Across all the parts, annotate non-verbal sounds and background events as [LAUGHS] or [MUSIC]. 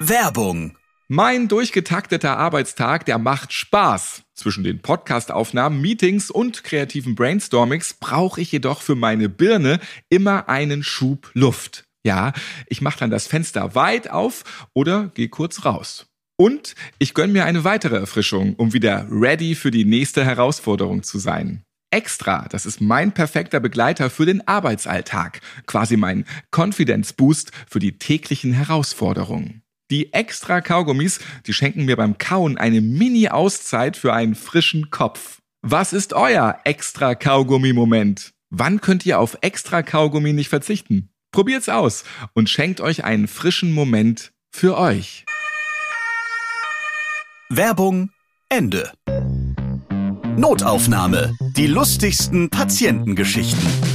Werbung. Mein durchgetakteter Arbeitstag, der macht Spaß. Zwischen den Podcastaufnahmen, Meetings und kreativen Brainstormings brauche ich jedoch für meine Birne immer einen Schub Luft. Ja, ich mache dann das Fenster weit auf oder gehe kurz raus. Und ich gönn mir eine weitere Erfrischung, um wieder ready für die nächste Herausforderung zu sein. Extra, das ist mein perfekter Begleiter für den Arbeitsalltag, quasi mein Confidence Boost für die täglichen Herausforderungen. Die extra Kaugummis, die schenken mir beim Kauen eine Mini-Auszeit für einen frischen Kopf. Was ist euer extra Kaugummi-Moment? Wann könnt ihr auf extra Kaugummi nicht verzichten? Probiert's aus und schenkt euch einen frischen Moment für euch. Werbung Ende. Notaufnahme. Die lustigsten Patientengeschichten.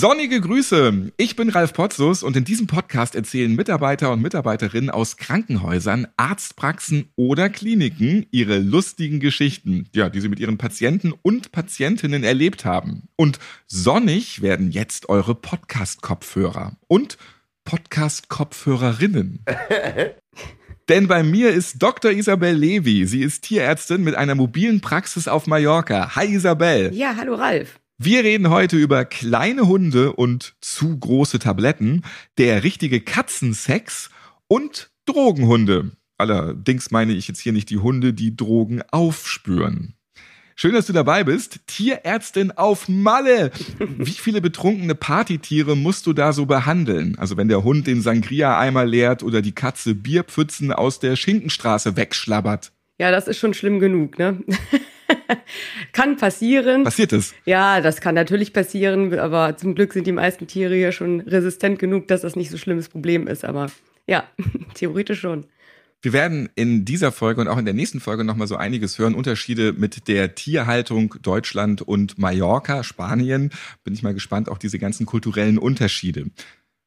Sonnige Grüße! Ich bin Ralf Potzus und in diesem Podcast erzählen Mitarbeiter und Mitarbeiterinnen aus Krankenhäusern, Arztpraxen oder Kliniken ihre lustigen Geschichten, ja, die sie mit ihren Patienten und Patientinnen erlebt haben. Und sonnig werden jetzt eure Podcast-Kopfhörer und Podcast-Kopfhörerinnen. [LAUGHS] Denn bei mir ist Dr. Isabel Levi. Sie ist Tierärztin mit einer mobilen Praxis auf Mallorca. Hi Isabel. Ja, hallo Ralf. Wir reden heute über kleine Hunde und zu große Tabletten, der richtige Katzensex und Drogenhunde. Allerdings meine ich jetzt hier nicht die Hunde, die Drogen aufspüren. Schön, dass du dabei bist. Tierärztin auf Malle. Wie viele betrunkene Partytiere musst du da so behandeln? Also wenn der Hund den Sangria-Eimer leert oder die Katze Bierpfützen aus der Schinkenstraße wegschlabbert. Ja, das ist schon schlimm genug, ne? [LAUGHS] [LAUGHS] kann passieren. Passiert es? Ja, das kann natürlich passieren, aber zum Glück sind die meisten Tiere ja schon resistent genug, dass das nicht so ein schlimmes Problem ist. Aber ja, [LAUGHS] theoretisch schon. Wir werden in dieser Folge und auch in der nächsten Folge nochmal so einiges hören. Unterschiede mit der Tierhaltung Deutschland und Mallorca, Spanien. Bin ich mal gespannt, auch diese ganzen kulturellen Unterschiede.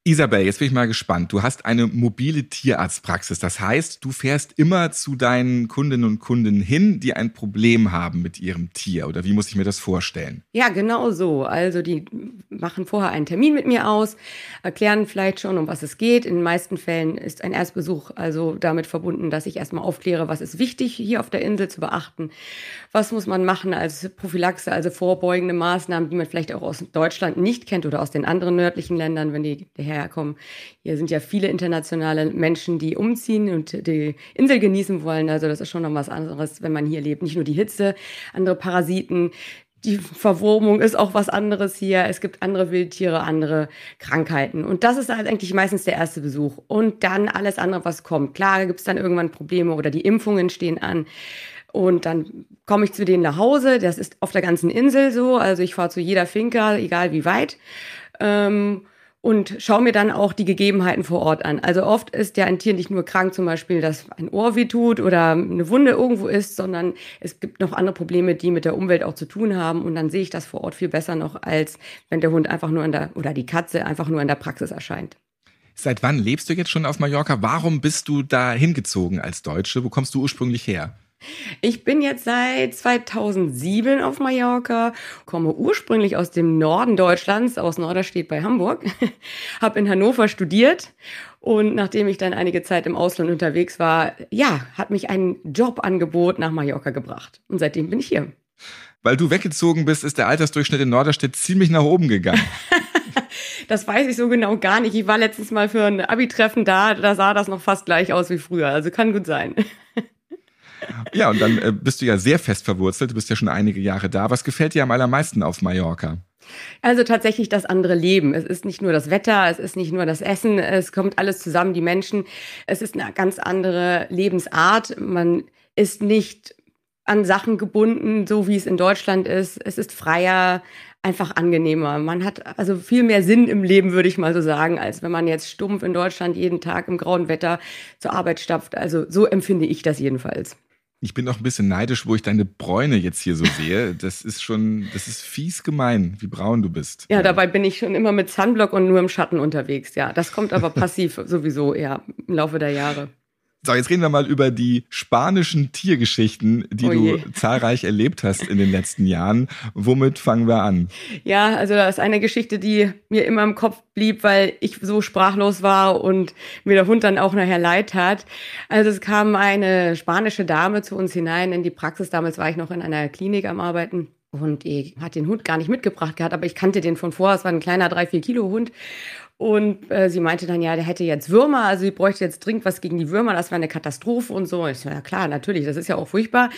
Isabel, jetzt bin ich mal gespannt. Du hast eine mobile Tierarztpraxis. Das heißt, du fährst immer zu deinen Kundinnen und Kunden hin, die ein Problem haben mit ihrem Tier. Oder wie muss ich mir das vorstellen? Ja, genau so. Also die machen vorher einen Termin mit mir aus, erklären vielleicht schon, um was es geht. In den meisten Fällen ist ein Erstbesuch also damit verbunden, dass ich erstmal aufkläre, was ist wichtig hier auf der Insel zu beachten. Was muss man machen als Prophylaxe, also vorbeugende Maßnahmen, die man vielleicht auch aus Deutschland nicht kennt oder aus den anderen nördlichen Ländern, wenn die herkommen. Hier sind ja viele internationale Menschen, die umziehen und die Insel genießen wollen. Also das ist schon noch was anderes, wenn man hier lebt. Nicht nur die Hitze, andere Parasiten. Die Verwurmung ist auch was anderes hier. Es gibt andere Wildtiere, andere Krankheiten. Und das ist halt eigentlich meistens der erste Besuch. Und dann alles andere, was kommt. Klar gibt es dann irgendwann Probleme oder die Impfungen stehen an. Und dann komme ich zu denen nach Hause. Das ist auf der ganzen Insel so. Also ich fahre zu jeder Finca, egal wie weit. Ähm, und schaue mir dann auch die Gegebenheiten vor Ort an. Also oft ist ja ein Tier nicht nur krank, zum Beispiel, dass ein Ohr weh tut oder eine Wunde irgendwo ist, sondern es gibt noch andere Probleme, die mit der Umwelt auch zu tun haben. Und dann sehe ich das vor Ort viel besser noch, als wenn der Hund einfach nur in der, oder die Katze einfach nur in der Praxis erscheint. Seit wann lebst du jetzt schon auf Mallorca? Warum bist du da hingezogen als Deutsche? Wo kommst du ursprünglich her? Ich bin jetzt seit 2007 auf Mallorca, komme ursprünglich aus dem Norden Deutschlands, aus Norderstedt bei Hamburg, [LAUGHS] habe in Hannover studiert und nachdem ich dann einige Zeit im Ausland unterwegs war, ja, hat mich ein Jobangebot nach Mallorca gebracht und seitdem bin ich hier. Weil du weggezogen bist, ist der Altersdurchschnitt in Norderstedt ziemlich nach oben gegangen. [LAUGHS] das weiß ich so genau gar nicht. Ich war letztens mal für ein Abi-Treffen da, da sah das noch fast gleich aus wie früher. Also kann gut sein. [LAUGHS] Ja, und dann äh, bist du ja sehr fest verwurzelt. Du bist ja schon einige Jahre da. Was gefällt dir am allermeisten auf Mallorca? Also tatsächlich das andere Leben. Es ist nicht nur das Wetter, es ist nicht nur das Essen, es kommt alles zusammen, die Menschen. Es ist eine ganz andere Lebensart. Man ist nicht an Sachen gebunden, so wie es in Deutschland ist. Es ist freier, einfach angenehmer. Man hat also viel mehr Sinn im Leben, würde ich mal so sagen, als wenn man jetzt stumpf in Deutschland jeden Tag im grauen Wetter zur Arbeit stapft. Also so empfinde ich das jedenfalls. Ich bin auch ein bisschen neidisch, wo ich deine Bräune jetzt hier so sehe. Das ist schon, das ist fies gemein, wie braun du bist. Ja, dabei bin ich schon immer mit Sunblock und nur im Schatten unterwegs. Ja, das kommt aber [LAUGHS] passiv sowieso eher im Laufe der Jahre. So, jetzt reden wir mal über die spanischen Tiergeschichten, die Oh du [LAUGHS] zahlreich erlebt hast in den letzten Jahren. Womit fangen wir an? Ja, also das ist eine Geschichte, die mir immer im Kopf blieb, weil ich so sprachlos war und mir der Hund dann auch nachher leid tat. Also es kam eine spanische Dame zu uns hinein in die Praxis. Damals war ich noch in einer Klinik am Arbeiten. Und ich hat den Hund gar nicht mitgebracht gehabt, aber ich kannte den von vor. Es war ein kleiner drei vier Kilo Hund. Und äh, sie meinte dann, ja, der hätte jetzt Würmer, also sie bräuchte jetzt dringend was gegen die Würmer, das wäre eine Katastrophe und so. Ich so, ja klar, natürlich, das ist ja auch furchtbar.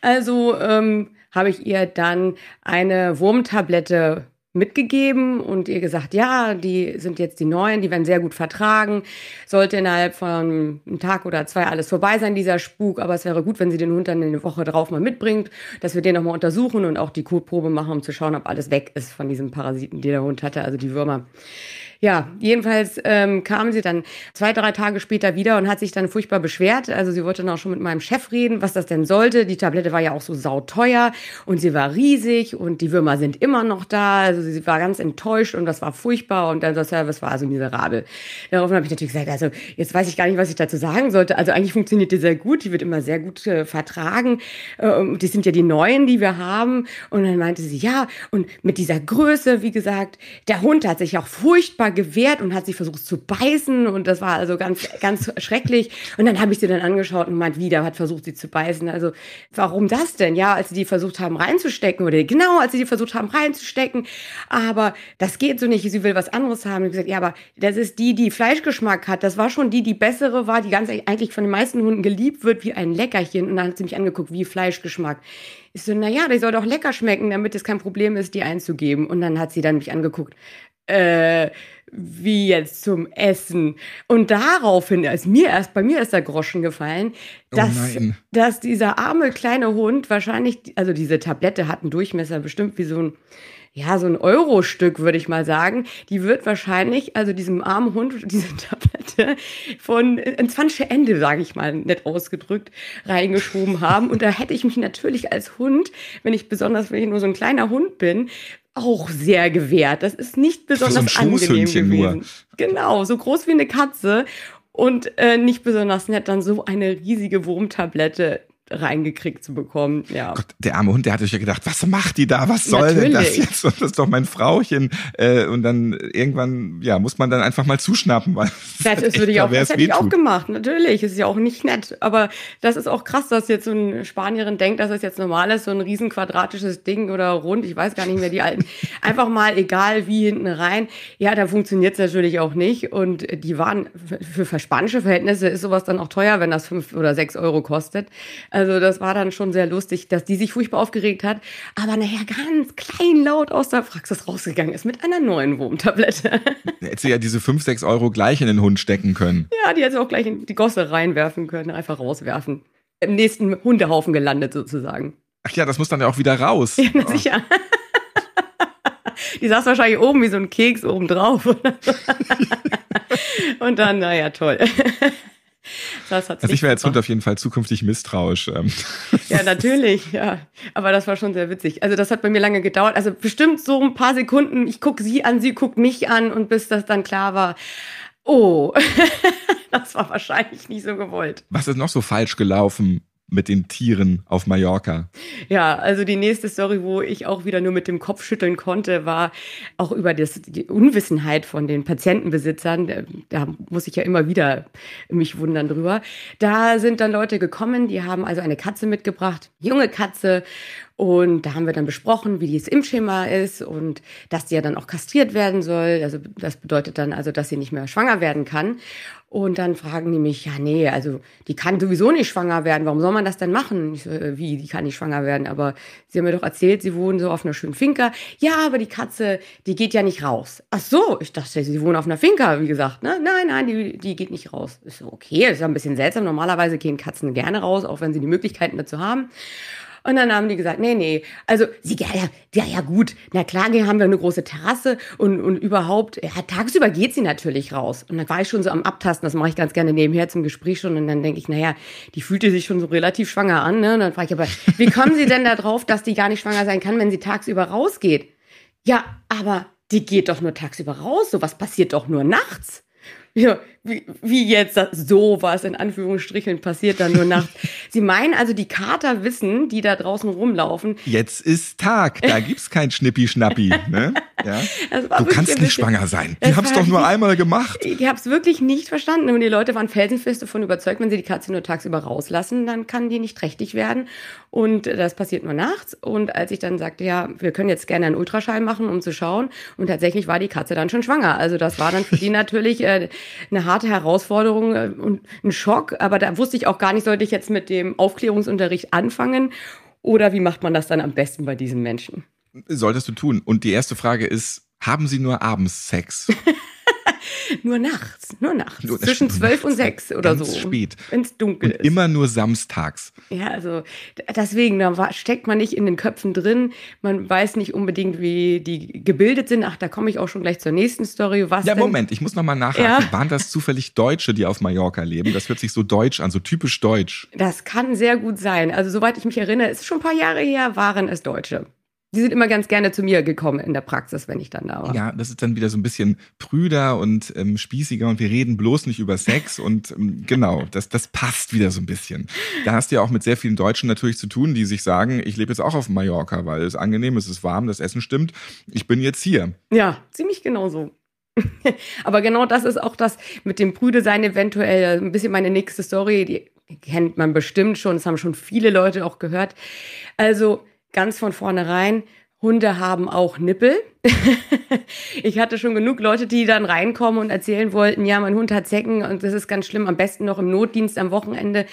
Also ähm, habe ich ihr dann eine Wurmtablette mitgegeben und ihr gesagt, ja, die sind jetzt die neuen, die werden sehr gut vertragen. Sollte innerhalb von einem Tag oder zwei alles vorbei sein, dieser Spuk, aber es wäre gut, wenn sie den Hund dann eine Woche drauf mal mitbringt, dass wir den nochmal untersuchen und auch die Kotprobe machen, um zu schauen, ob alles weg ist von diesem Parasiten, die der Hund hatte, also die Würmer. Ja, jedenfalls ähm, kam sie dann zwei, drei Tage später wieder und hat sich dann furchtbar beschwert. Also sie wollte dann auch schon mit meinem Chef reden, was das denn sollte. Die Tablette war ja auch so sauteuer und sie war riesig und die Würmer sind immer noch da. Also sie war ganz enttäuscht und das war furchtbar und dann der Service war also miserabel. Daraufhin habe ich natürlich gesagt, also jetzt weiß ich gar nicht, was ich dazu sagen sollte. Also eigentlich funktioniert die sehr gut, die wird immer sehr gut äh, vertragen. Äh, die sind ja die neuen, die wir haben. Und dann meinte sie, ja, und mit dieser Größe, wie gesagt, der Hund hat sich auch furchtbar gewehrt und hat sich versucht zu beißen und das war also ganz, ganz schrecklich. Und dann habe ich sie dann angeschaut und meint, wieder hat versucht, sie zu beißen. Also warum das denn? Ja, als sie die versucht haben reinzustecken oder genau, als sie die versucht haben reinzustecken. Aber das geht so nicht. Sie will was anderes haben. Habe gesagt, ja, aber das ist die, die Fleischgeschmack hat. Das war schon die, die bessere war, die ganz eigentlich von den meisten Hunden geliebt wird wie ein Leckerchen. Und dann hat sie mich angeguckt, wie Fleischgeschmack. Ich so, na ja, die soll doch lecker schmecken, damit es kein Problem ist, die einzugeben. Und dann hat sie dann mich angeguckt. Äh, wie jetzt zum Essen. Und daraufhin ist mir erst, bei mir ist der Groschen gefallen, Oh dass, nein. dass dieser arme kleine Hund wahrscheinlich, also diese Tablette hat einen Durchmesser bestimmt wie so ein, ja, so ein Euro-Stück, würde ich mal sagen. Die wird wahrscheinlich, also diesem armen Hund, [LAUGHS] diese Tablette von ins falsche Ende, sage ich mal, nett ausgedrückt, reingeschoben haben. Und da hätte ich mich natürlich als Hund, wenn ich besonders, wenn ich nur so ein kleiner Hund bin, auch sehr gewehrt. Das ist nicht besonders so ein angenehm Schoßhündchen nur. gewesen. Genau, so groß wie eine Katze und äh, nicht besonders nett, dann so eine riesige Wurmtablette reingekriegt zu bekommen. Ja. Gott, der arme Hund, der hat sich ja gedacht, was macht die da? Was soll denn das Natürlich. jetzt? Das ist doch mein Frauchen. Äh, und dann irgendwann, ja, muss man dann einfach mal zuschnappen, weil Das, ist, würde ich auch, das hätte ich auch gemacht, natürlich. Es ist ja auch nicht nett. Aber das ist auch krass, dass jetzt so eine Spanierin denkt, dass das jetzt normal ist, so ein riesen quadratisches Ding oder rund, ich weiß gar nicht mehr, die alten. [LAUGHS] Einfach mal, egal wie, hinten rein. Ja, da funktioniert es natürlich auch nicht. Und die waren, für, für spanische Verhältnisse ist sowas dann auch teuer, wenn das fünf oder sechs Euro kostet. Also das war dann schon sehr lustig, dass die sich furchtbar aufgeregt hat, aber nachher ganz klein laut aus der Praxis rausgegangen ist mit einer neuen Wurmtablette. Hätte sie ja diese fünf, sechs Euro gleich in den Hund stecken können. Ja, die hätte sie auch gleich in die Gosse reinwerfen können, einfach rauswerfen. Im nächsten Hundehaufen gelandet sozusagen. Ach ja, das muss dann ja auch wieder raus. Ja, na sicher. Die saß wahrscheinlich oben wie so ein Keks oben drauf. [LAUGHS] Und dann, naja, toll. Also ich wäre als Hund auf jeden Fall zukünftig misstrauisch. Ähm, Ja, natürlich, ja. Aber das war schon sehr witzig. Also das hat bei mir lange gedauert. Also bestimmt so ein paar Sekunden. Ich gucke sie an, sie guckt mich an und bis das dann klar war, oh, [LAUGHS] das war wahrscheinlich nicht so gewollt. Was ist noch so falsch gelaufen mit den Tieren auf Mallorca? Ja, also die nächste Story, wo ich auch wieder nur mit dem Kopf schütteln konnte, war auch über das, die Unwissenheit von den Patientenbesitzern. Da, muss ich ja immer wieder mich wundern drüber. Da sind dann Leute gekommen, die haben also eine Katze mitgebracht, junge Katze. Und da haben wir dann besprochen, wie dieses Impfschema ist und dass die ja dann auch kastriert werden soll. Also das bedeutet dann also, dass sie nicht mehr schwanger werden kann. Und dann fragen die mich, ja, nee, also die kann sowieso nicht schwanger werden. Warum soll man das denn machen? So, äh, wie, die kann nicht schwanger werden? Aber sie haben mir doch erzählt, sie wohnen so auf einer schönen Finca. Ja, aber die Katze, die geht ja nicht raus. Ach so, ich dachte, sie wohnen auf einer Finca, wie gesagt. Ne? Nein, nein, die, die geht nicht raus. Ich so, okay, ist ja ein bisschen seltsam. Normalerweise gehen Katzen gerne raus, auch wenn sie die Möglichkeiten dazu haben. Und dann haben die gesagt, nee, nee, also sie, ja, ja, ja, gut, na klar, hier haben wir eine große Terrasse und, und überhaupt, ja, tagsüber geht sie natürlich raus. Und dann war ich schon so am Abtasten, das mache ich ganz gerne nebenher zum Gespräch schon und dann denke ich, naja, die fühlte sich schon so relativ schwanger an, ne? Und dann frage ich aber, wie kommen Sie denn da drauf, dass die gar nicht schwanger sein kann, wenn sie tagsüber rausgeht? Ja, aber die geht doch nur tagsüber raus, sowas passiert doch nur nachts. Ja, wie, wie jetzt sowas in Anführungsstrichen passiert dann nur nachts. [LAUGHS] Sie meinen also, die Kater wissen, die da draußen rumlaufen. Jetzt ist Tag, da gibt's kein Schnippi-Schnappi. Ne? Ja? Du kannst nicht schwanger sein. Die haben's doch nur einmal gemacht. Ich habe es wirklich nicht verstanden. Und die Leute waren felsenfest davon überzeugt, wenn sie die Katze nur tagsüber rauslassen, dann kann die nicht trächtig werden. Und das passiert nur nachts. Und als ich dann sagte, ja, wir können jetzt gerne einen Ultraschall machen, um zu schauen. Und tatsächlich war die Katze dann schon schwanger. Also das war dann für die [LAUGHS] natürlich äh, eine harte Herausforderung äh, und ein Schock. Aber da wusste ich auch gar nicht, sollte ich jetzt mit dem Aufklärungsunterricht anfangen oder wie macht man das dann am besten bei diesen Menschen? Solltest du tun. Und die erste Frage ist, haben Sie nur abends Sex? [LAUGHS] [LAUGHS] nur nachts, nur nachts. Nur, Zwischen zwölf und sechs oder so. spät. Wenn es dunkel und ist. Immer nur samstags. Ja, also deswegen, da steckt man nicht in den Köpfen drin. Man weiß nicht unbedingt, wie die gebildet sind. Ach, da komme ich auch schon gleich zur nächsten Story. Was ja, denn? Moment, ich muss noch mal nachhaken. Ja? Waren das zufällig Deutsche, die auf Mallorca leben? Das hört sich so deutsch an, so typisch deutsch. Das kann sehr gut sein. Also soweit ich mich erinnere, ist schon ein paar Jahre her, waren es Deutsche. Die sind immer ganz gerne zu mir gekommen in der Praxis, wenn ich dann da war. Ja, das ist dann wieder so ein bisschen prüder und ähm, spießiger und wir reden bloß nicht über Sex und ähm, genau, das, das passt wieder so ein bisschen. Da hast du ja auch mit sehr vielen Deutschen natürlich zu tun, die sich sagen, ich lebe jetzt auch auf Mallorca, weil es angenehm ist, es ist warm, das Essen stimmt, ich bin jetzt hier. Ja, ziemlich genau so. [LAUGHS] Aber genau das ist auch das mit dem Brüde sein eventuell ein bisschen meine nächste Story, die kennt man bestimmt schon, das haben schon viele Leute auch gehört. Also ganz von vornherein, Hunde haben auch Nippel. [LAUGHS] ich hatte schon genug Leute, die dann reinkommen und erzählen wollten, ja, mein Hund hat Zecken und das ist ganz schlimm, am besten noch im Notdienst am Wochenende.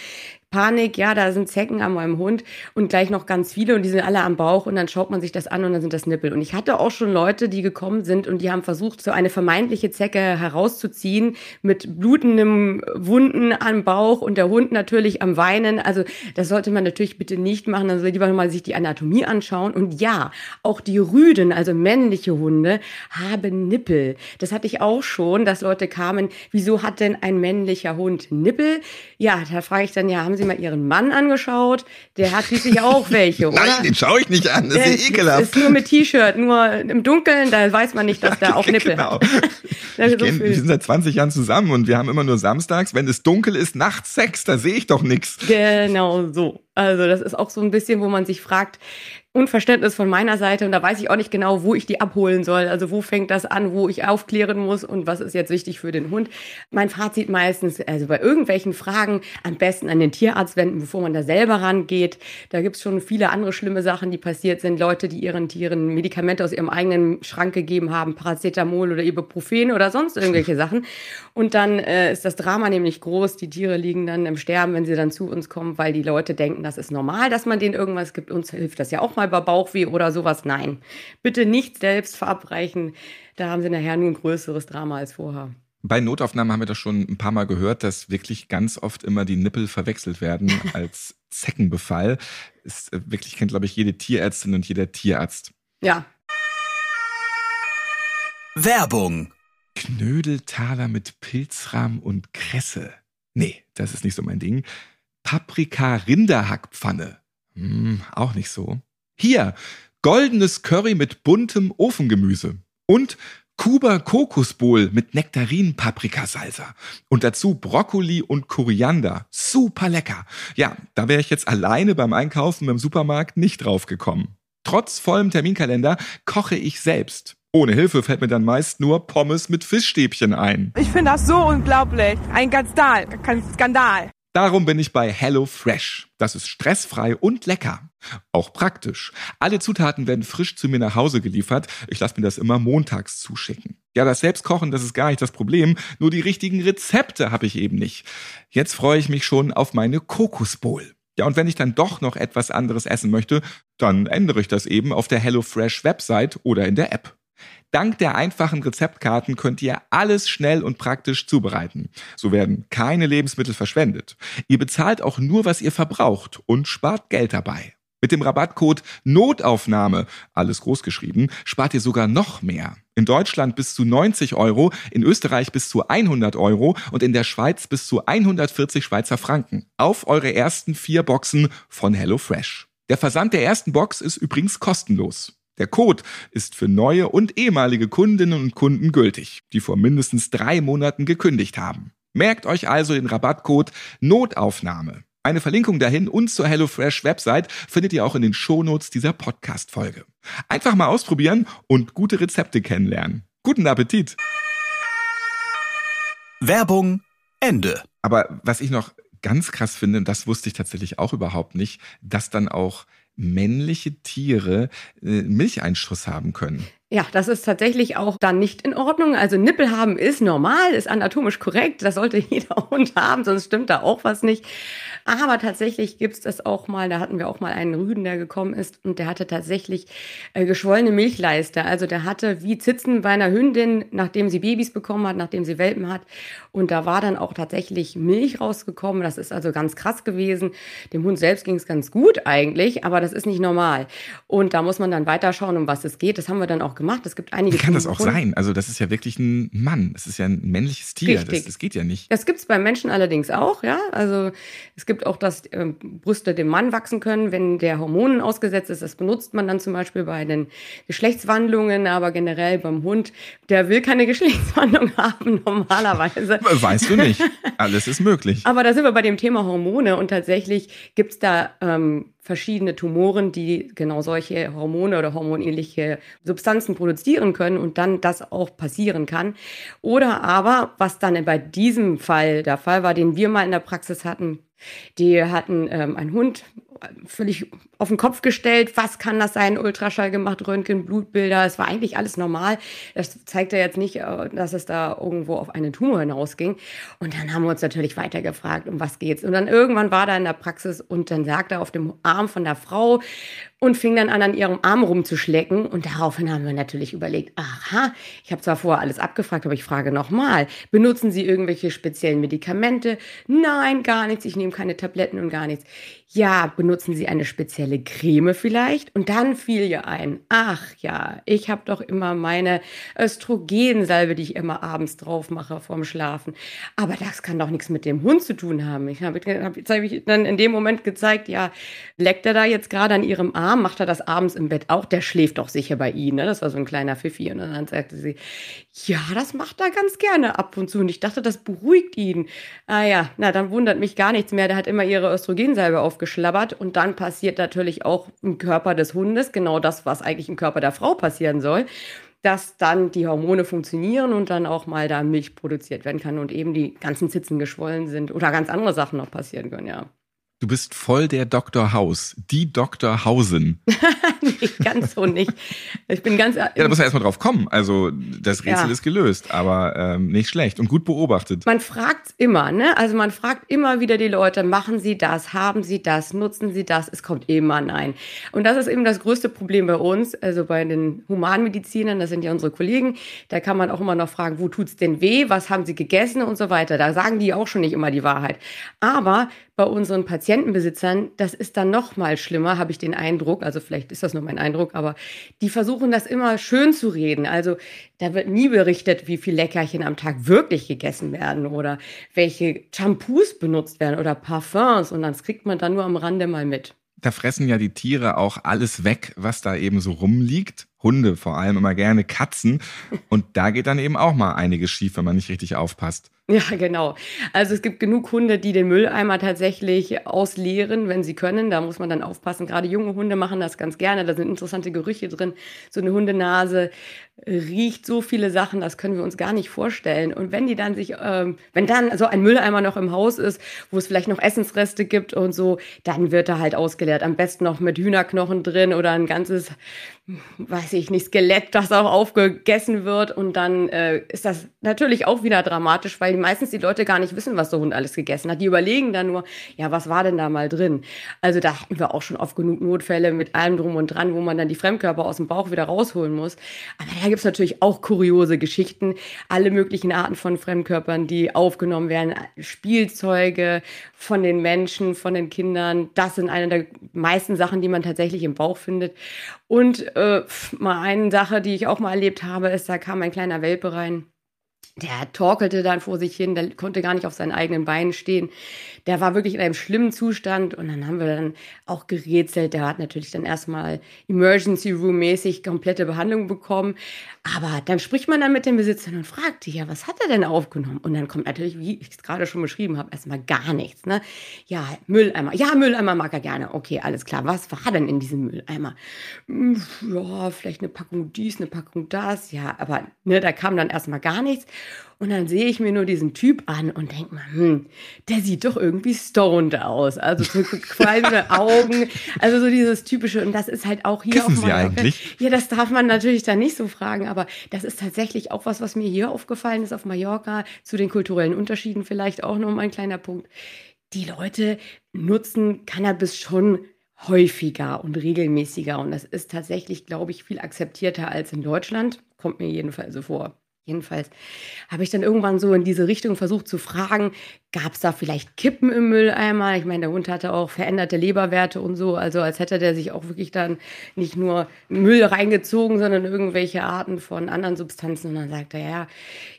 Panik, ja, da sind Zecken an meinem Hund und gleich noch ganz viele und die sind alle am Bauch und dann schaut man sich das an und dann sind das Nippel. Und ich hatte auch schon Leute, die gekommen sind und die haben versucht, so eine vermeintliche Zecke herauszuziehen mit blutendem Wunden am Bauch und der Hund natürlich am Weinen. Also das sollte man natürlich bitte nicht machen, dann soll lieber mal sich die Anatomie anschauen. Und ja, auch die Rüden, also männliche Hunde, haben Nippel. Das hatte ich auch schon, dass Leute kamen, wieso hat denn ein männlicher Hund Nippel? Ja, da frage ich dann, ja, haben Sie mal Ihren Mann angeschaut? Der hat schließlich auch welche, [LAUGHS] oder? Nein, den schaue ich nicht an. Das ist ja ekelhaft. Ist nur mit T-Shirt, nur im Dunkeln, da weiß man nicht, dass [LAUGHS] der auch Nippel genau. hat. [LAUGHS] ich kenn, wir sind seit 20 Jahren zusammen und wir haben immer nur samstags, wenn es dunkel ist, nachts Sex, da sehe ich doch nichts. Genau so. Also das ist auch so ein bisschen, wo man sich fragt, Unverständnis von meiner Seite und da weiß ich auch nicht genau, wo ich die abholen soll. Also wo fängt das an, wo ich aufklären muss und was ist jetzt wichtig für den Hund. Mein Fazit meistens, also bei irgendwelchen Fragen am besten an den Tierarzt wenden, bevor man da selber rangeht. Da gibt's schon viele andere schlimme Sachen, die passiert sind. Leute, die ihren Tieren Medikamente aus ihrem eigenen Schrank gegeben haben, Paracetamol oder Ibuprofen oder sonst irgendwelche [LAUGHS] Sachen. Und dann äh, ist das Drama nämlich groß. Die Tiere liegen dann im Sterben, wenn sie dann zu uns kommen, weil die Leute denken, das ist normal, dass man denen irgendwas gibt. Uns hilft das ja auch mal bei Bauchweh oder sowas. Nein, bitte nicht selbst verabreichen. Da haben sie nachher nur ein größeres Drama als vorher. Bei Notaufnahmen haben wir das schon ein paar Mal gehört, dass wirklich ganz oft immer die Nippel verwechselt werden [LAUGHS] als Zeckenbefall. Ist äh, wirklich kennt, glaube ich, jede Tierärztin und jeder Tierarzt. Ja. Werbung. Knödeltaler mit Pilzrahm und Kresse. Nee, das ist nicht so mein Ding. Paprika-Rinderhackpfanne. Hm, auch nicht so. Hier, goldenes Curry mit buntem Ofengemüse. Und Kuba Kokosbowl mit Nektarin-Paprikasalsa. Und dazu Brokkoli und Koriander. Super lecker. Ja, da wäre ich jetzt alleine beim Einkaufen im Supermarkt nicht drauf gekommen. Trotz vollem Terminkalender koche ich selbst. Ohne Hilfe fällt mir dann meist nur Pommes mit Fischstäbchen ein. Ich finde das so unglaublich. Ein Skandal. Kein Skandal. Darum bin ich bei Hello Fresh. Das ist stressfrei und lecker. Auch praktisch. Alle Zutaten werden frisch zu mir nach Hause geliefert. Ich lasse mir das immer montags zuschicken. Ja, das Selbstkochen, das ist gar nicht das Problem. Nur die richtigen Rezepte habe ich eben nicht. Jetzt freue ich mich schon auf meine Kokosbowl. Ja, und wenn ich dann doch noch etwas anderes essen möchte, dann ändere ich das eben auf der HelloFresh Website oder in der App. Dank der einfachen Rezeptkarten könnt ihr alles schnell und praktisch zubereiten. So werden keine Lebensmittel verschwendet. Ihr bezahlt auch nur, was ihr verbraucht und spart Geld dabei. Mit dem Rabattcode Notaufnahme, alles großgeschrieben, spart ihr sogar noch mehr. In Deutschland bis zu 90 Euro, in Österreich bis zu 100 Euro und in der Schweiz bis zu 140 Schweizer Franken. Auf eure ersten vier Boxen von HelloFresh. Der Versand der ersten Box ist übrigens kostenlos. Der Code ist für neue und ehemalige Kundinnen und Kunden gültig, die vor mindestens drei Monaten gekündigt haben. Merkt euch also den Rabattcode Notaufnahme. Eine Verlinkung dahin und zur HelloFresh Website findet ihr auch in den Shownotes dieser Podcast-Folge. Einfach mal ausprobieren und gute Rezepte kennenlernen. Guten Appetit! Werbung Ende. Aber was ich noch ganz krass finde, und das wusste ich tatsächlich auch überhaupt nicht, dass dann auch männliche Tiere äh, Milcheinschuss haben können. Ja, das ist tatsächlich auch dann nicht in Ordnung. Also Nippel haben ist normal, ist anatomisch korrekt. Das sollte [LAUGHS] jeder Hund haben, sonst stimmt da auch was nicht. Aber tatsächlich gibt's das auch mal, da hatten wir auch mal einen Rüden, der gekommen ist und der hatte tatsächlich äh, geschwollene Milchleiste. Also der hatte wie Zitzen bei einer Hündin, nachdem sie Babys bekommen hat, nachdem sie Welpen hat. Und da war dann auch tatsächlich Milch rausgekommen. Das ist also ganz krass gewesen. Dem Hund selbst ging's ganz gut eigentlich, aber das ist nicht normal. Und da muss man dann weiterschauen, um was es geht. Das haben wir dann auch gemacht. Es gibt einige. Wie kann das auch sein? Also das ist ja wirklich ein Mann. Es ist ja ein männliches Tier. Das, das, geht ja nicht. Das gibt's beim Menschen allerdings auch, ja. Also es gibt auch, dass äh, Brüste dem Mann wachsen können, wenn der Hormonen ausgesetzt ist. Das benutzt man dann zum Beispiel bei den Geschlechtswandlungen, aber generell beim Hund, der will keine [LAUGHS] Geschlechtswandlung haben normalerweise. Weißt du nicht. [LAUGHS] Alles ist möglich. aber da sind wir bei dem Thema Hormone und tatsächlich gibt's da ähm, verschiedene Tumoren, die genau solche Hormone oder hormonähnliche Substanzen produzieren können und dann das auch passieren kann. Oder aber, was dann bei diesem Fall der Fall war, den wir mal in der Praxis hatten, die hatten ähm, einen Hund völlig auf den Kopf gestellt. Was kann das sein? Ultraschall gemacht, Röntgen, Blutbilder. Es war eigentlich alles normal. Das zeigte jetzt nicht, äh, dass es da irgendwo auf einen Tumor hinausging. Und dann haben wir uns natürlich weiter gefragt, um was geht's. Und dann irgendwann war er in der Praxis und dann sagte er auf dem Arm von der Frau, und fing dann an, an ihrem Arm rumzuschlecken. Und daraufhin haben wir natürlich überlegt, aha, ich habe zwar vorher alles abgefragt, aber ich frage nochmal, benutzen Sie irgendwelche speziellen Medikamente? Nein, gar nichts, ich nehme keine Tabletten und gar nichts. Ja, benutzen Sie eine spezielle Creme vielleicht? Und dann fiel ihr ein, ach ja, ich habe doch immer meine Östrogensalbe, die ich immer abends drauf mache vorm Schlafen. Aber das kann doch nichts mit dem Hund zu tun haben. Ich habe hab, hab ich dann in dem Moment gezeigt, ja, leckt er da jetzt gerade an ihrem Arm? macht er das abends im Bett auch? Der schläft doch sicher bei Ihnen. Ne? Das war so ein kleiner Pfiffi. Und dann sagte sie, ja, das macht er ganz gerne ab und zu. Und ich dachte, das beruhigt ihn. Ah ja, na, dann wundert mich gar nichts mehr. Der hat immer ihre Östrogensalbe aufgeschlabbert. Und dann passiert natürlich auch im Körper des Hundes genau das, was eigentlich im Körper der Frau passieren soll dass dann die Hormone funktionieren und dann auch mal da Milch produziert werden kann und eben die ganzen Zitzen geschwollen sind oder ganz andere Sachen noch passieren können, ja. Du bist voll der Dr. Haus, die Dr. Hausen. [LAUGHS] nee, ganz so nicht. Ich bin ganz. Ja, da muss man erstmal drauf kommen. Also das Rätsel ja. ist gelöst, aber ähm, nicht schlecht und gut beobachtet. Man fragt immer, ne? Also man fragt immer wieder die Leute, machen Sie das, haben Sie das, nutzen Sie das? Es kommt immer nein. Und das ist eben das größte Problem bei uns, also bei den Humanmedizinern, das sind ja unsere Kollegen. Da kann man auch immer noch fragen, wo tut's denn weh? Was haben Sie gegessen und so weiter. Da sagen die auch schon nicht immer die Wahrheit. Aber bei unseren Patientenbesitzern, das ist dann noch mal schlimmer, habe ich den Eindruck. Also vielleicht ist das nur mein Eindruck, aber die versuchen das immer schön zu reden. Also da wird nie berichtet, wie viel Leckerchen am Tag wirklich gegessen werden oder welche Shampoos benutzt werden oder Parfums. Und das kriegt man dann nur am Rande mal mit. Da fressen ja die Tiere auch alles weg, was da eben so rumliegt. Hunde vor allem immer gerne, Katzen. Und da geht dann eben auch mal einiges schief, wenn man nicht richtig aufpasst. Ja, genau. Also es gibt genug Hunde, die den Mülleimer tatsächlich ausleeren, wenn sie können. Da muss man dann aufpassen. Gerade junge Hunde machen das ganz gerne. Da sind interessante Gerüche drin. So eine Hundenase riecht so viele Sachen, das können wir uns gar nicht vorstellen. Und wenn die dann sich, ähm, wenn dann so ein Mülleimer noch im Haus ist, wo es vielleicht noch Essensreste gibt und so, dann wird er halt ausgeleert. Am besten noch mit Hühnerknochen drin oder ein ganzes weiß ich nicht, Skelett, das auch aufgegessen wird. Und dann äh, ist das natürlich auch wieder dramatisch, weil meistens die Leute gar nicht wissen, was der Hund alles gegessen hat. Die überlegen dann nur, ja, was war denn da mal drin? Also da hatten wir auch schon oft genug Notfälle mit allem drum und dran, wo man dann die Fremdkörper aus dem Bauch wieder rausholen muss. Aber da gibt's natürlich auch kuriose Geschichten. Alle möglichen Arten von Fremdkörpern, die aufgenommen werden. Spielzeuge von den Menschen, von den Kindern. Das sind eine der meisten Sachen, die man tatsächlich im Bauch findet. Und äh, mal eine Sache, die ich auch mal erlebt habe, ist, da kam ein kleiner Welpe rein der torkelte dann vor sich hin, der konnte gar nicht auf seinen eigenen Beinen stehen. Der war wirklich in einem schlimmen Zustand und dann haben wir dann auch gerätselt. Der hat natürlich dann erstmal Emergency Room mäßig komplette Behandlung bekommen. Aber dann spricht man dann mit den Besitzern und fragt die, ja, was hat er denn aufgenommen? Und dann kommt natürlich, wie ich es gerade schon beschrieben habe, erstmal gar nichts. Ne? Ja, Mülleimer. Ja, Mülleimer mag er gerne. Okay, alles klar. Was war denn in diesem Mülleimer? Hm, ja, vielleicht eine Packung dies, eine Packung das. Ja, aber ne, da kam dann erstmal gar nichts. Und dann sehe ich mir nur diesen Typ an und denke mal, hm, der sieht doch irgendwie stoned aus. Also so qualmende [LAUGHS] Augen, also so dieses typische. Und das ist halt auch hier auf Sie eigentlich? Ja, das darf man natürlich dann nicht so fragen, aber das ist tatsächlich auch was, was mir hier aufgefallen ist auf Mallorca, zu den kulturellen Unterschieden vielleicht auch noch mal ein kleiner Punkt. Die Leute nutzen Cannabis schon häufiger und regelmäßiger. Und das ist tatsächlich, glaube ich, viel akzeptierter als in Deutschland. Kommt mir jedenfalls so vor. Jedenfalls habe ich dann irgendwann so in diese Richtung versucht zu fragen, gab es da vielleicht Kippen im Mülleimer? Ich meine, der Hund hatte auch veränderte Leberwerte und so, also als hätte der sich auch wirklich dann nicht nur Müll reingezogen, sondern irgendwelche Arten von anderen Substanzen. Und dann sagt er, ja,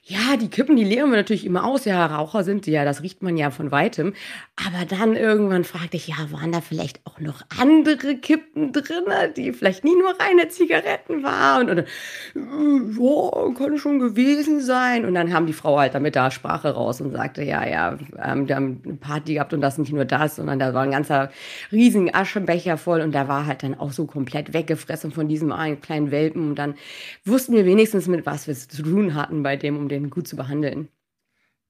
ja, die Kippen, die leeren wir natürlich immer aus. Ja, Raucher sind sie ja, das riecht man ja von weitem. Aber dann irgendwann fragte ich, ja, waren da vielleicht auch noch andere Kippen drin, die vielleicht nie nur reine Zigaretten waren? Und dann, ja, kann schon gewesen sein. Und dann haben die Frau halt damit da Sprache raus und sagte, ja, ja, ähm, wir haben eine Party gehabt und das nicht nur das, sondern da war ein ganzer riesigen Aschenbecher voll und da war halt dann auch so komplett weggefressen von diesem einen kleinen Welpen. Und dann wussten wir wenigstens, mit was wir es zu tun hatten bei dem, um den den gut zu behandeln.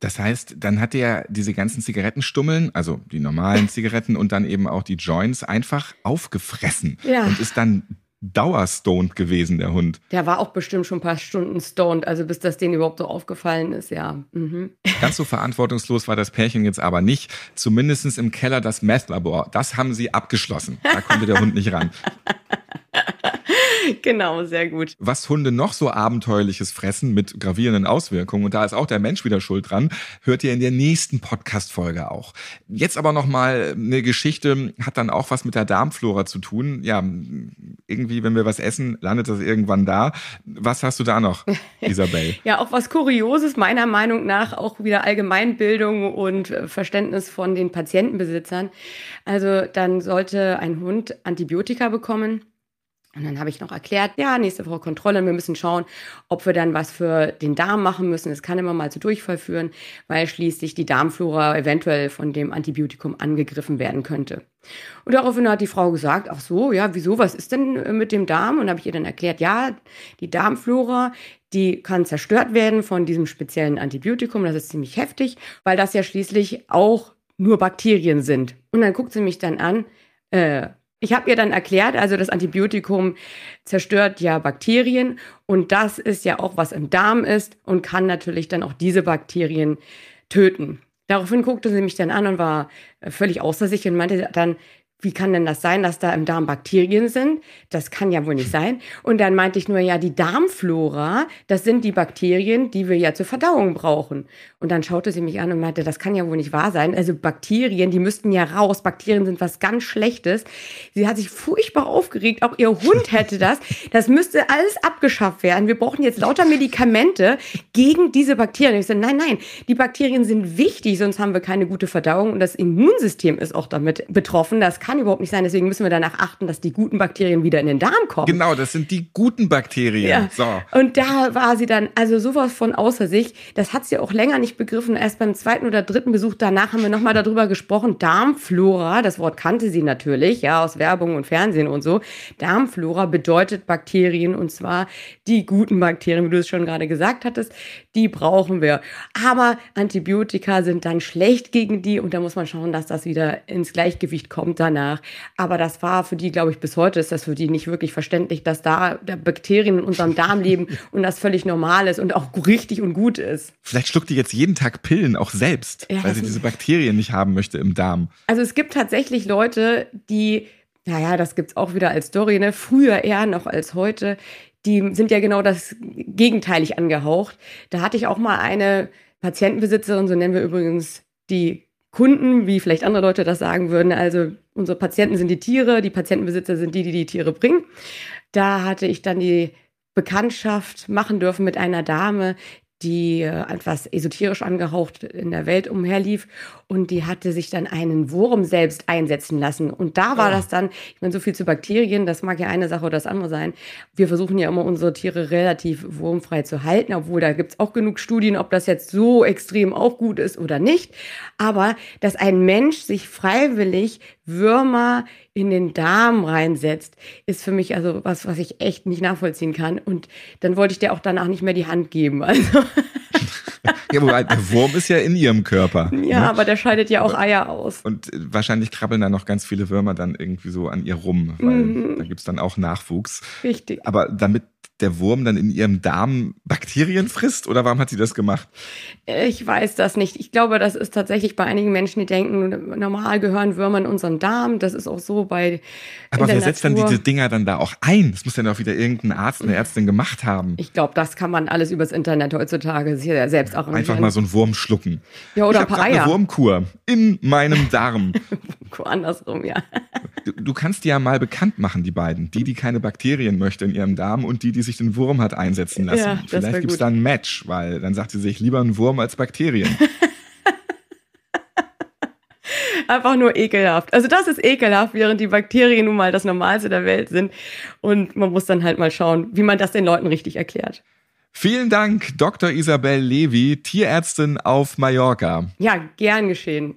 Das heißt, dann hat er diese ganzen Zigarettenstummeln, also die normalen [LAUGHS] Zigaretten und dann eben auch die Joints einfach aufgefressen Ja. und ist dann dauerstoned gewesen, der Hund. Der war auch bestimmt schon ein paar Stunden stoned, also bis das denen überhaupt so aufgefallen ist, ja. Mhm. [LAUGHS] Ganz so verantwortungslos war das Pärchen jetzt aber nicht. Zumindest im Keller das Meth-Labor. Das haben sie abgeschlossen. Da konnte der Hund nicht ran. [LAUGHS] [LAUGHS] genau, sehr gut. Was Hunde noch so abenteuerliches fressen mit gravierenden Auswirkungen, und da ist auch der Mensch wieder schuld dran, hört ihr in der nächsten Podcast-Folge auch. Jetzt aber nochmal eine Geschichte, hat dann auch was mit der Darmflora zu tun. Ja, irgendwie, wenn wir was essen, landet das irgendwann da. Was hast du da noch, [LAUGHS] Isabel? Ja, auch was Kurioses, meiner Meinung nach, auch wieder Allgemeinbildung und äh, Verständnis von den Patientenbesitzern. Also dann sollte ein Hund Antibiotika bekommen. Und dann habe ich noch erklärt, ja, nächste Woche Kontrolle. Wir müssen schauen, ob wir dann was für den Darm machen müssen. Es kann immer mal zu Durchfall führen, weil schließlich die Darmflora eventuell von dem Antibiotikum angegriffen werden könnte. Und daraufhin hat die Frau gesagt, ach so, ja, wieso, was ist denn äh, mit dem Darm? Und habe ich ihr dann erklärt, ja, die Darmflora, die kann zerstört werden von diesem speziellen Antibiotikum. Das ist ziemlich heftig, weil das ja schließlich auch nur Bakterien sind. Und dann guckt sie mich dann an, äh, ich habe ihr dann erklärt, also das Antibiotikum zerstört ja Bakterien und das ist ja auch, was im Darm ist und kann natürlich dann auch diese Bakterien töten. Daraufhin guckte sie mich dann an und war völlig außer sich und meinte dann, wie kann denn das sein, dass da im Darm Bakterien sind? Das kann ja wohl nicht sein. Und dann meinte ich nur, ja, die Darmflora, das sind die Bakterien, die wir ja zur Verdauung brauchen. Und dann schaute sie mich an und meinte, das kann ja wohl nicht wahr sein. Also Bakterien, die müssten ja raus. Bakterien sind was ganz Schlechtes. Sie hat sich furchtbar aufgeregt. Auch ihr Hund hätte das. Das müsste alles abgeschafft werden. Wir brauchen jetzt lauter Medikamente gegen diese Bakterien. Ich so, nein, nein, die Bakterien sind wichtig, sonst haben wir keine gute Verdauung. Und das Immunsystem ist auch damit betroffen. Das kann überhaupt nicht sein. Deswegen müssen wir danach achten, dass die guten Bakterien wieder in den Darm kommen. Genau, das sind die guten Bakterien. Ja. So. Und da war sie dann also sowas von außer sich. Das hat sie auch länger nicht begriffen. Erst beim zweiten oder dritten Besuch danach haben wir nochmal darüber gesprochen. Darmflora, das Wort kannte sie natürlich, ja, aus Werbung und Fernsehen und so. Darmflora bedeutet Bakterien und zwar die guten Bakterien, wie du es schon gerade gesagt hattest. Die brauchen wir. Aber Antibiotika sind dann schlecht gegen die und da muss man schauen, dass das wieder ins Gleichgewicht kommt danach. Aber das war für die, glaube ich, bis heute ist das für die nicht wirklich verständlich, dass da Bakterien in unserem Darm leben [LAUGHS] und das völlig normal ist und auch richtig und gut ist. Vielleicht schluckt die jetzt jeden Tag Pillen, auch selbst, Ja, weil sie diese Bakterien nicht haben möchte im Darm. Also es gibt tatsächlich Leute, die, naja, das gibt's auch wieder als Story, ne? Früher eher noch als heute. Die sind ja genau das gegenteilig angehaucht. Da hatte ich auch mal eine Patientenbesitzerin, so nennen wir übrigens die Kunden, wie vielleicht andere Leute das sagen würden. Also unsere Patienten sind die Tiere, die Patientenbesitzer sind die, die die Tiere bringen. Da hatte ich dann die Bekanntschaft machen dürfen mit einer Dame, die äh, etwas esoterisch angehaucht in der Welt umherlief und die hatte sich dann einen Wurm selbst einsetzen lassen. Und da war oh. das dann, ich meine, so viel zu Bakterien, das mag ja eine Sache oder das andere sein. Wir versuchen ja immer unsere Tiere relativ wurmfrei zu halten, obwohl da gibt's auch genug Studien, ob das jetzt so extrem auch gut ist oder nicht. Aber dass ein Mensch sich freiwillig Würmer in den Darm reinsetzt, ist für mich also was, was ich echt nicht nachvollziehen kann. Und dann wollte ich dir auch danach nicht mehr die Hand geben. Also. [LAUGHS] ja, wobei der Wurm ist ja in ihrem Körper. Ja, ne? aber der scheidet ja auch Eier aus. Und wahrscheinlich krabbeln da noch ganz viele Würmer dann irgendwie so an ihr rum, weil mhm. da gibt's dann auch Nachwuchs. Richtig. Aber damit der Wurm dann in ihrem Darm Bakterien frisst oder warum hat sie das gemacht? Ich weiß das nicht. Ich glaube, das ist tatsächlich bei einigen Menschen, die denken, normal gehören Würmer in unseren Darm. Das ist auch so bei. Aber wer setzt dann diese Dinger dann da auch ein? Das muss dann auch wieder irgendein Arzt, eine Ärztin gemacht haben. Ich glaube, das kann man alles übers Internet heutzutage selbst auch Einfach mal so einen Wurm schlucken. Ja, oder ich ein paar Eier. eine Wurmkur in meinem Darm. [LAUGHS] Andersrum, ja. Du, du kannst die ja mal bekannt machen, die beiden. Die, die keine Bakterien möchte in ihrem Darm und die, die sich den Wurm hat einsetzen lassen. Ja, Vielleicht gibt es da ein Match, weil dann sagt sie sich lieber ein Wurm als Bakterien. [LAUGHS] Einfach nur ekelhaft. Also das ist ekelhaft, während die Bakterien nun mal das Normalste der Welt sind. Und man muss dann halt mal schauen, wie man das den Leuten richtig erklärt. Vielen Dank, Dr. Isabel Levy, Tierärztin auf Mallorca. Ja, gern geschehen.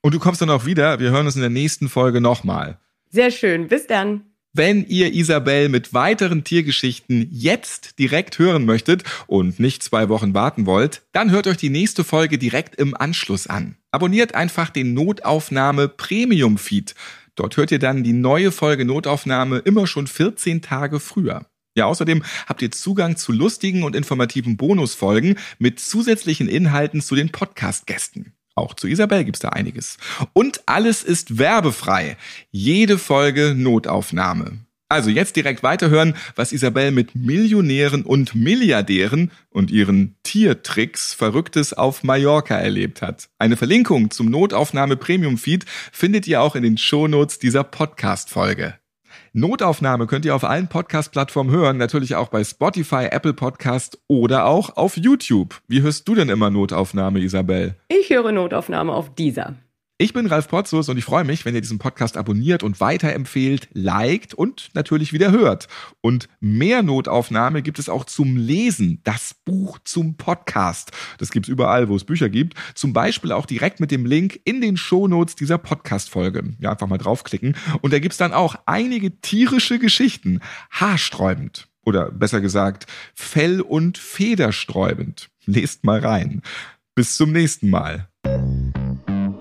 Und du kommst dann auch wieder. Wir hören uns in der nächsten Folge nochmal. Sehr schön. Bis dann. Wenn ihr Isabel mit weiteren Tiergeschichten jetzt direkt hören möchtet und nicht zwei Wochen warten wollt, dann hört euch die nächste Folge direkt im Anschluss an. Abonniert einfach den Notaufnahme Premium Feed. Dort hört ihr dann die neue Folge Notaufnahme immer schon 14 Tage früher. Ja, außerdem habt ihr Zugang zu lustigen und informativen Bonusfolgen mit zusätzlichen Inhalten zu den Podcast-Gästen. Auch zu Isabel gibt's da einiges. Und alles ist werbefrei. Jede Folge Notaufnahme. Also jetzt direkt weiterhören, was Isabel mit Millionären und Milliardären und ihren Tiertricks Verrücktes auf Mallorca erlebt hat. Eine Verlinkung zum Notaufnahme Premium Feed findet ihr auch in den Shownotes dieser Podcast-Folge. Notaufnahme könnt ihr auf allen Podcast-Plattformen hören, natürlich auch bei Spotify, Apple Podcast oder auch auf YouTube. Wie hörst du denn immer Notaufnahme, Isabel? Ich höre Notaufnahme auf dieser. Ich bin Ralf Potzus und ich freue mich, wenn ihr diesen Podcast abonniert und weiterempfehlt, liked und natürlich wieder hört. Und mehr Notaufnahme gibt es auch zum Lesen, das Buch zum Podcast. Das gibt's überall, wo es Bücher gibt. Zum Beispiel auch direkt mit dem Link in den Shownotes dieser Podcast-Folge. Ja, einfach mal draufklicken. Und da gibt's dann auch einige tierische Geschichten. Haarsträubend. Oder besser gesagt, fell- und federsträubend. Lest mal rein. Bis zum nächsten Mal.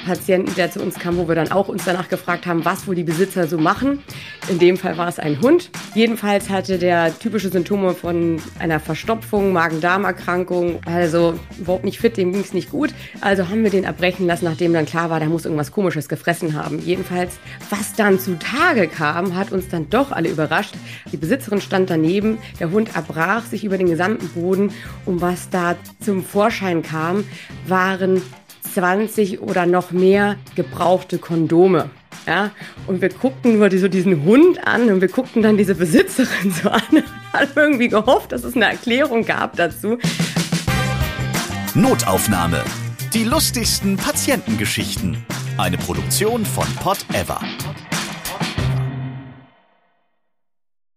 Patienten, der zu uns kam, wo wir dann auch uns danach gefragt haben, was wohl die Besitzer so machen. In dem Fall war es ein Hund. Jedenfalls hatte der typische Symptome von einer Verstopfung, Magen-Darm-Erkrankung, also überhaupt nicht fit, dem ging es nicht gut. Also haben wir den erbrechen lassen, nachdem dann klar war, der muss irgendwas Komisches gefressen haben. Jedenfalls, was dann zutage kam, hat uns dann doch alle überrascht. Die Besitzerin stand daneben, der Hund erbrach sich über den gesamten Boden und was da zum Vorschein kam, waren 20 oder noch mehr gebrauchte Kondome. Ja, und wir guckten nur so diesen Hund an und wir guckten dann diese Besitzerin so an und [LAUGHS] haben irgendwie gehofft, dass es eine Erklärung gab dazu. Notaufnahme. Die lustigsten Patientengeschichten. Eine Produktion von Pot Ever.